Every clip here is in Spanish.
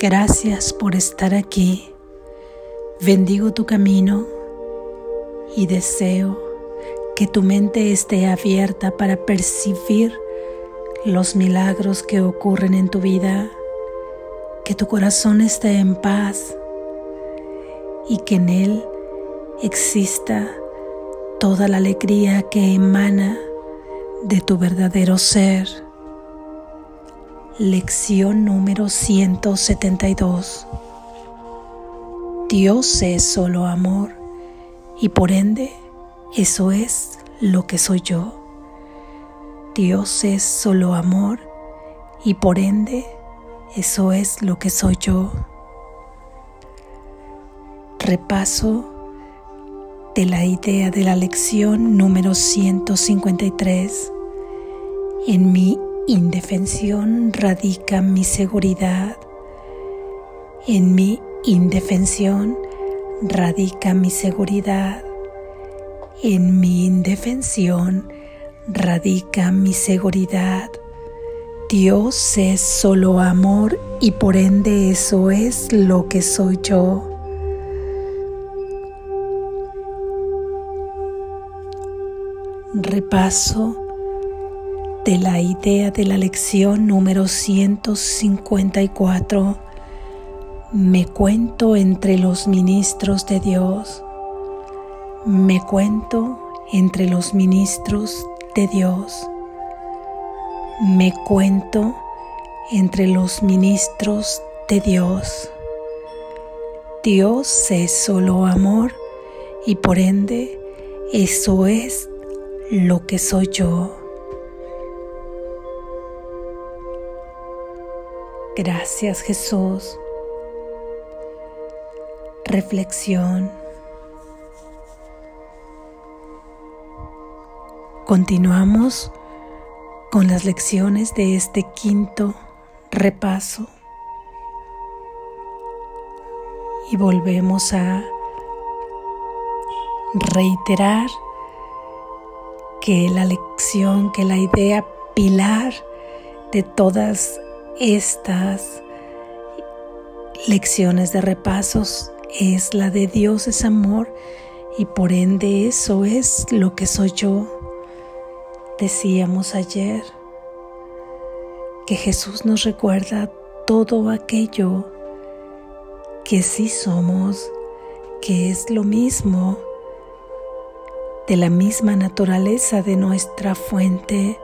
Gracias por estar aquí. Bendigo tu camino y deseo que tu mente esté abierta para percibir los milagros que ocurren en tu vida, que tu corazón esté en paz y que en él exista toda la alegría que emana de tu verdadero ser. Lección número 172. Dios es solo amor y por ende eso es lo que soy yo. Dios es solo amor y por ende eso es lo que soy yo. Repaso de la idea de la lección número 153. En mi indefensión radica mi seguridad. En mi indefensión radica mi seguridad. En mi indefensión radica mi seguridad. Dios es solo amor y por ende eso es lo que soy yo. Repaso de la idea de la lección número 154. Me cuento entre los ministros de Dios. Me cuento entre los ministros de Dios. Me cuento entre los ministros de Dios. Dios es solo amor y por ende eso es lo que soy yo. Gracias Jesús. Reflexión. Continuamos con las lecciones de este quinto repaso y volvemos a reiterar que la lección, que la idea pilar de todas estas lecciones de repasos es la de Dios es amor y por ende eso es lo que soy yo. Decíamos ayer que Jesús nos recuerda todo aquello que sí somos, que es lo mismo, de la misma naturaleza de nuestra fuente,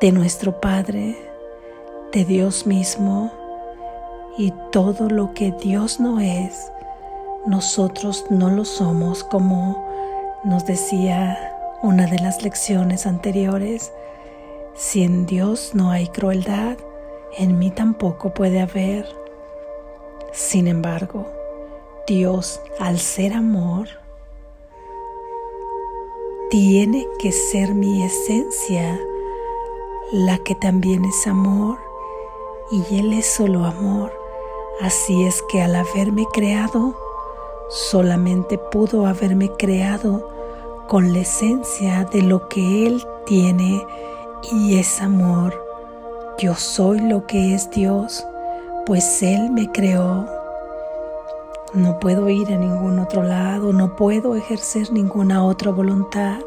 de nuestro Padre de Dios mismo y todo lo que Dios no es, nosotros no lo somos como nos decía una de las lecciones anteriores. Si en Dios no hay crueldad, en mí tampoco puede haber. Sin embargo, Dios, al ser amor, tiene que ser mi esencia, la que también es amor y Él es solo amor. Así es que al haberme creado, solamente pudo haberme creado con la esencia de lo que Él tiene y es amor. Yo soy lo que es Dios, pues Él me creó. No puedo ir a ningún otro lado, no puedo ejercer ninguna otra voluntad.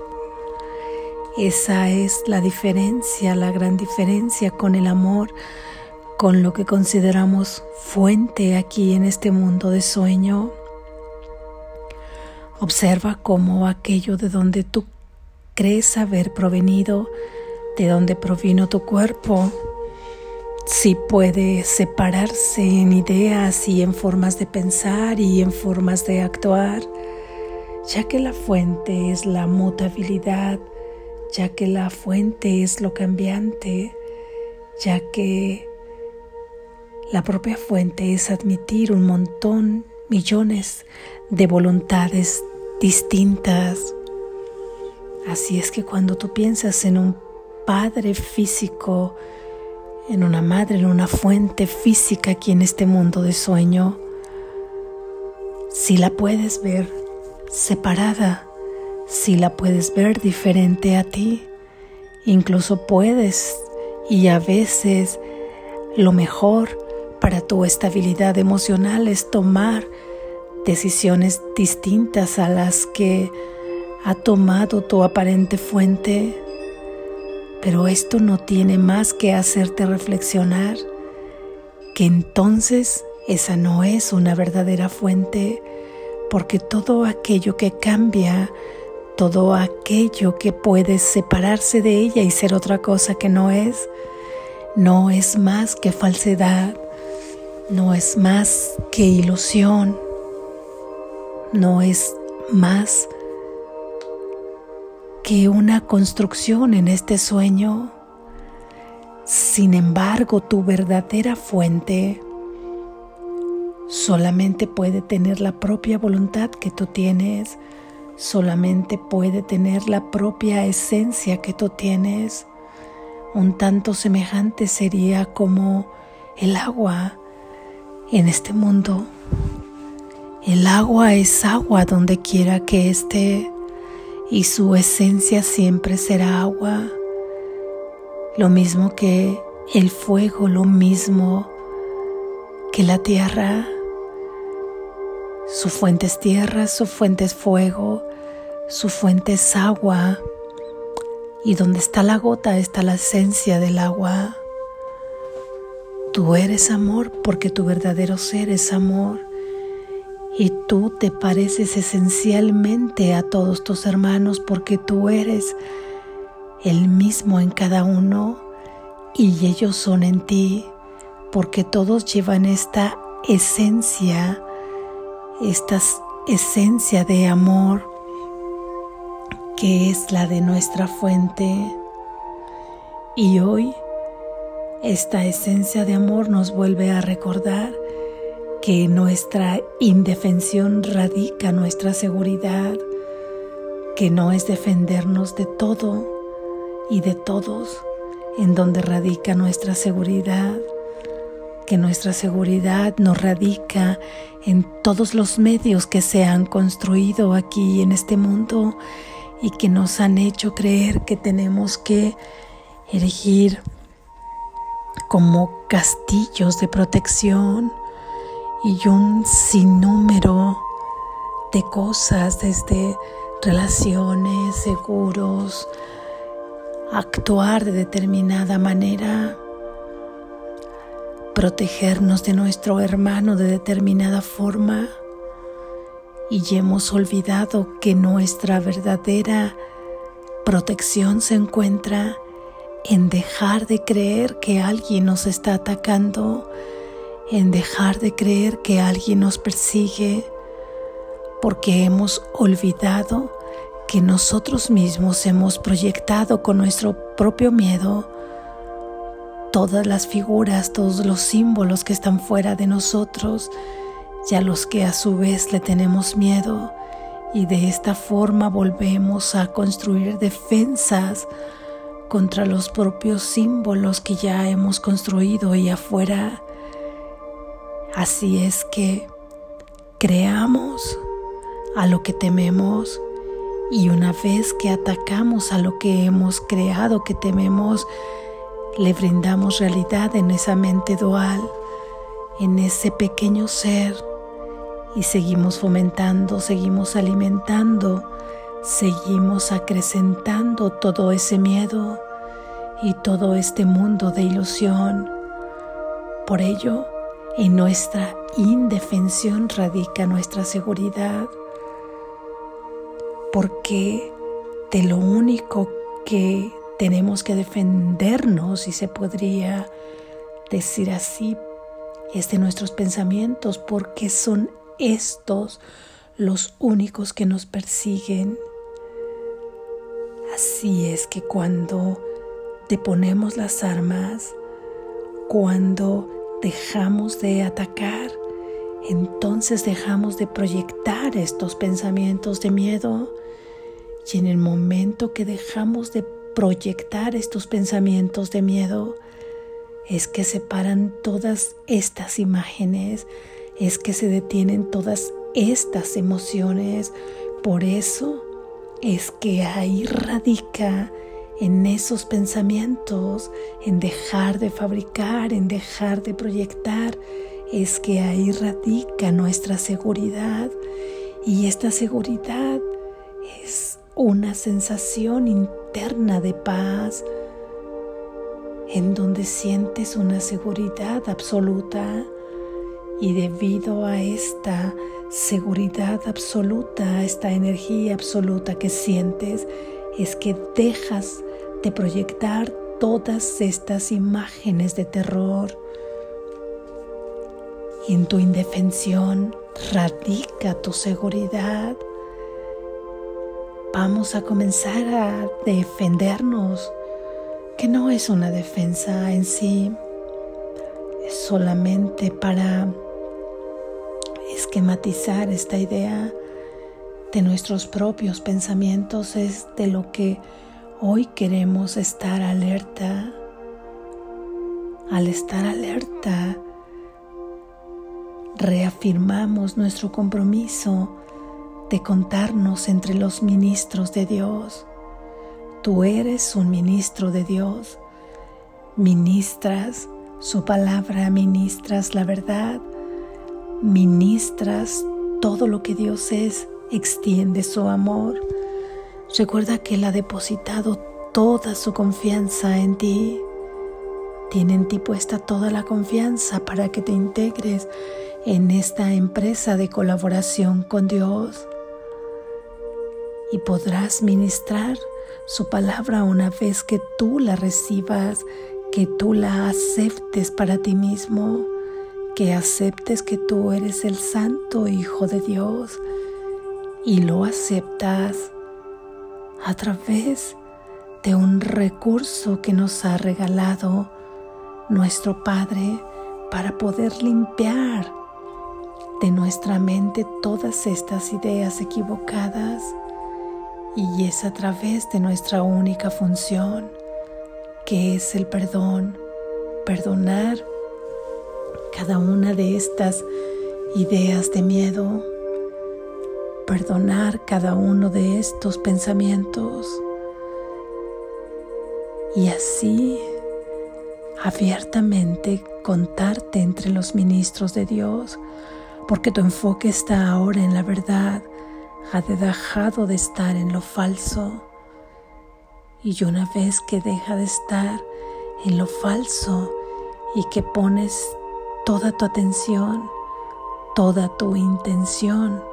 Esa es la diferencia, la gran diferencia con el amor con lo que consideramos fuente aquí en este mundo de sueño. Observa cómo aquello de donde tú crees haber provenido, de donde provino tu cuerpo, si puede separarse en ideas y en formas de pensar y en formas de actuar, ya que la fuente es la mutabilidad, ya que la fuente es lo cambiante, ya que la propia fuente es admitir un montón, millones de voluntades distintas. Así es que cuando tú piensas en un padre físico, en una madre, en una fuente física aquí en este mundo de sueño, si la puedes ver separada, si la puedes ver diferente a ti, incluso puedes y a veces lo mejor para tu estabilidad emocional es tomar decisiones distintas a las que ha tomado tu aparente fuente, pero esto no tiene más que hacerte reflexionar que entonces esa no es una verdadera fuente, porque todo aquello que cambia, todo aquello que puede separarse de ella y ser otra cosa que no es, no es más que falsedad, no es más que ilusión, no es más que una construcción en este sueño. Sin embargo, tu verdadera fuente solamente puede tener la propia voluntad que tú tienes, solamente puede tener la propia esencia que tú tienes. Un tanto semejante sería como el agua en este mundo. El agua es agua donde quiera que esté y su esencia siempre será agua. Lo mismo que el fuego, lo mismo que la tierra. Su fuente es tierra, su fuente es fuego, su fuente es agua. Y donde está la gota está la esencia del agua. Tú eres amor porque tu verdadero ser es amor y tú te pareces esencialmente a todos tus hermanos porque tú eres el mismo en cada uno y ellos son en ti porque todos llevan esta esencia, esta esencia de amor que es la de nuestra fuente. Y hoy esta esencia de amor nos vuelve a recordar que nuestra indefensión radica nuestra seguridad, que no es defendernos de todo y de todos, en donde radica nuestra seguridad, que nuestra seguridad no radica en todos los medios que se han construido aquí en este mundo y que nos han hecho creer que tenemos que erigir como castillos de protección y un sinnúmero de cosas desde relaciones, seguros, actuar de determinada manera, protegernos de nuestro hermano de determinada forma y hemos olvidado que nuestra verdadera protección se encuentra en dejar de creer que alguien nos está atacando, en dejar de creer que alguien nos persigue, porque hemos olvidado que nosotros mismos hemos proyectado con nuestro propio miedo todas las figuras, todos los símbolos que están fuera de nosotros y a los que a su vez le tenemos miedo. Y de esta forma volvemos a construir defensas contra los propios símbolos que ya hemos construido ahí afuera. Así es que creamos a lo que tememos y una vez que atacamos a lo que hemos creado que tememos, le brindamos realidad en esa mente dual, en ese pequeño ser y seguimos fomentando, seguimos alimentando seguimos acrecentando todo ese miedo y todo este mundo de ilusión. Por ello, en nuestra indefensión radica nuestra seguridad, porque de lo único que tenemos que defendernos, y se podría decir así, es de nuestros pensamientos, porque son estos los únicos que nos persiguen Así es que cuando deponemos las armas, cuando dejamos de atacar, entonces dejamos de proyectar estos pensamientos de miedo y en el momento que dejamos de proyectar estos pensamientos de miedo, es que se paran todas estas imágenes, es que se detienen todas estas emociones. Por eso es que ahí radica en esos pensamientos, en dejar de fabricar, en dejar de proyectar, es que ahí radica nuestra seguridad. Y esta seguridad es una sensación interna de paz en donde sientes una seguridad absoluta y debido a esta seguridad absoluta, esta energía absoluta que sientes, es que dejas de proyectar todas estas imágenes de terror. Y en tu indefensión radica tu seguridad. Vamos a comenzar a defendernos, que no es una defensa en sí, es solamente para esquematizar esta idea de nuestros propios pensamientos es de lo que hoy queremos estar alerta. Al estar alerta, reafirmamos nuestro compromiso de contarnos entre los ministros de Dios. Tú eres un ministro de Dios. Ministras su palabra, ministras la verdad, ministras todo lo que Dios es, extiende su amor. Recuerda que Él ha depositado toda su confianza en ti. Tiene en ti puesta toda la confianza para que te integres en esta empresa de colaboración con Dios. Y podrás ministrar su palabra una vez que tú la recibas, que tú la aceptes para ti mismo que aceptes que tú eres el Santo Hijo de Dios y lo aceptas a través de un recurso que nos ha regalado nuestro Padre para poder limpiar de nuestra mente todas estas ideas equivocadas y es a través de nuestra única función que es el perdón, perdonar cada una de estas ideas de miedo, perdonar cada uno de estos pensamientos y así abiertamente contarte entre los ministros de Dios, porque tu enfoque está ahora en la verdad, ha dejado de estar en lo falso. Y una vez que deja de estar en lo falso y que pones toda tu atención, toda tu intención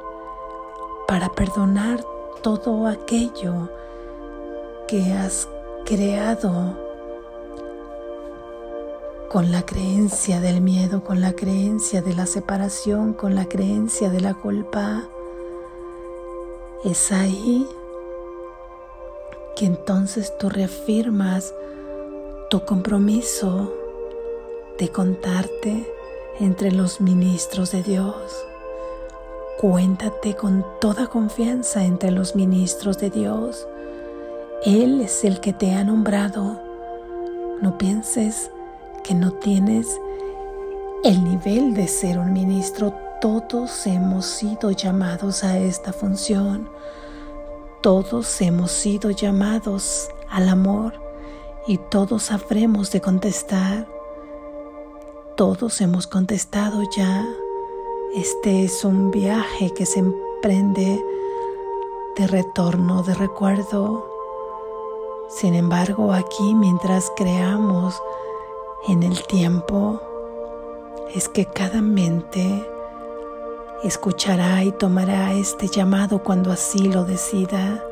para perdonar todo aquello que has creado con la creencia del miedo, con la creencia de la separación, con la creencia de la culpa. Es ahí que entonces tú reafirmas tu compromiso de contarte entre los ministros de Dios. Cuéntate con toda confianza entre los ministros de Dios. Él es el que te ha nombrado. No pienses que no tienes el nivel de ser un ministro. Todos hemos sido llamados a esta función. Todos hemos sido llamados al amor y todos sabremos de contestar. Todos hemos contestado ya. Este es un viaje que se emprende de retorno, de recuerdo. Sin embargo, aquí mientras creamos en el tiempo, es que cada mente escuchará y tomará este llamado cuando así lo decida.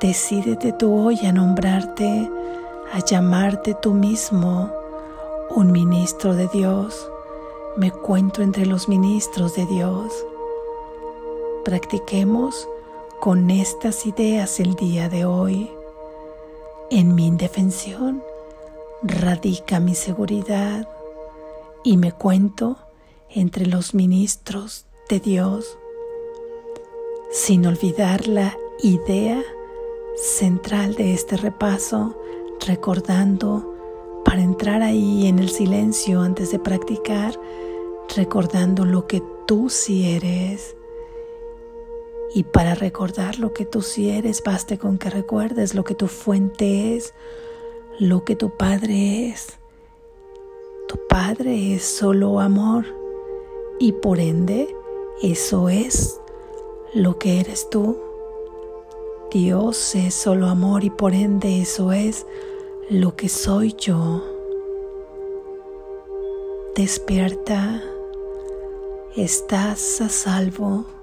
Decídete tú hoy a nombrarte, a llamarte tú mismo un ministro de Dios, me cuento entre los ministros de Dios. Practiquemos con estas ideas el día de hoy. En mi indefensión radica mi seguridad y me cuento entre los ministros de Dios, sin olvidar la idea central de este repaso, recordando para entrar ahí en el silencio antes de practicar, recordando lo que tú sí eres Y para recordar lo que tú sí eres, baste con que recuerdes lo que tu fuente es, lo que tu Padre es. Tu Padre es solo amor y por ende eso es lo que eres tú. Dios es solo amor y por ende eso es lo que soy yo. Despierta, estás a salvo.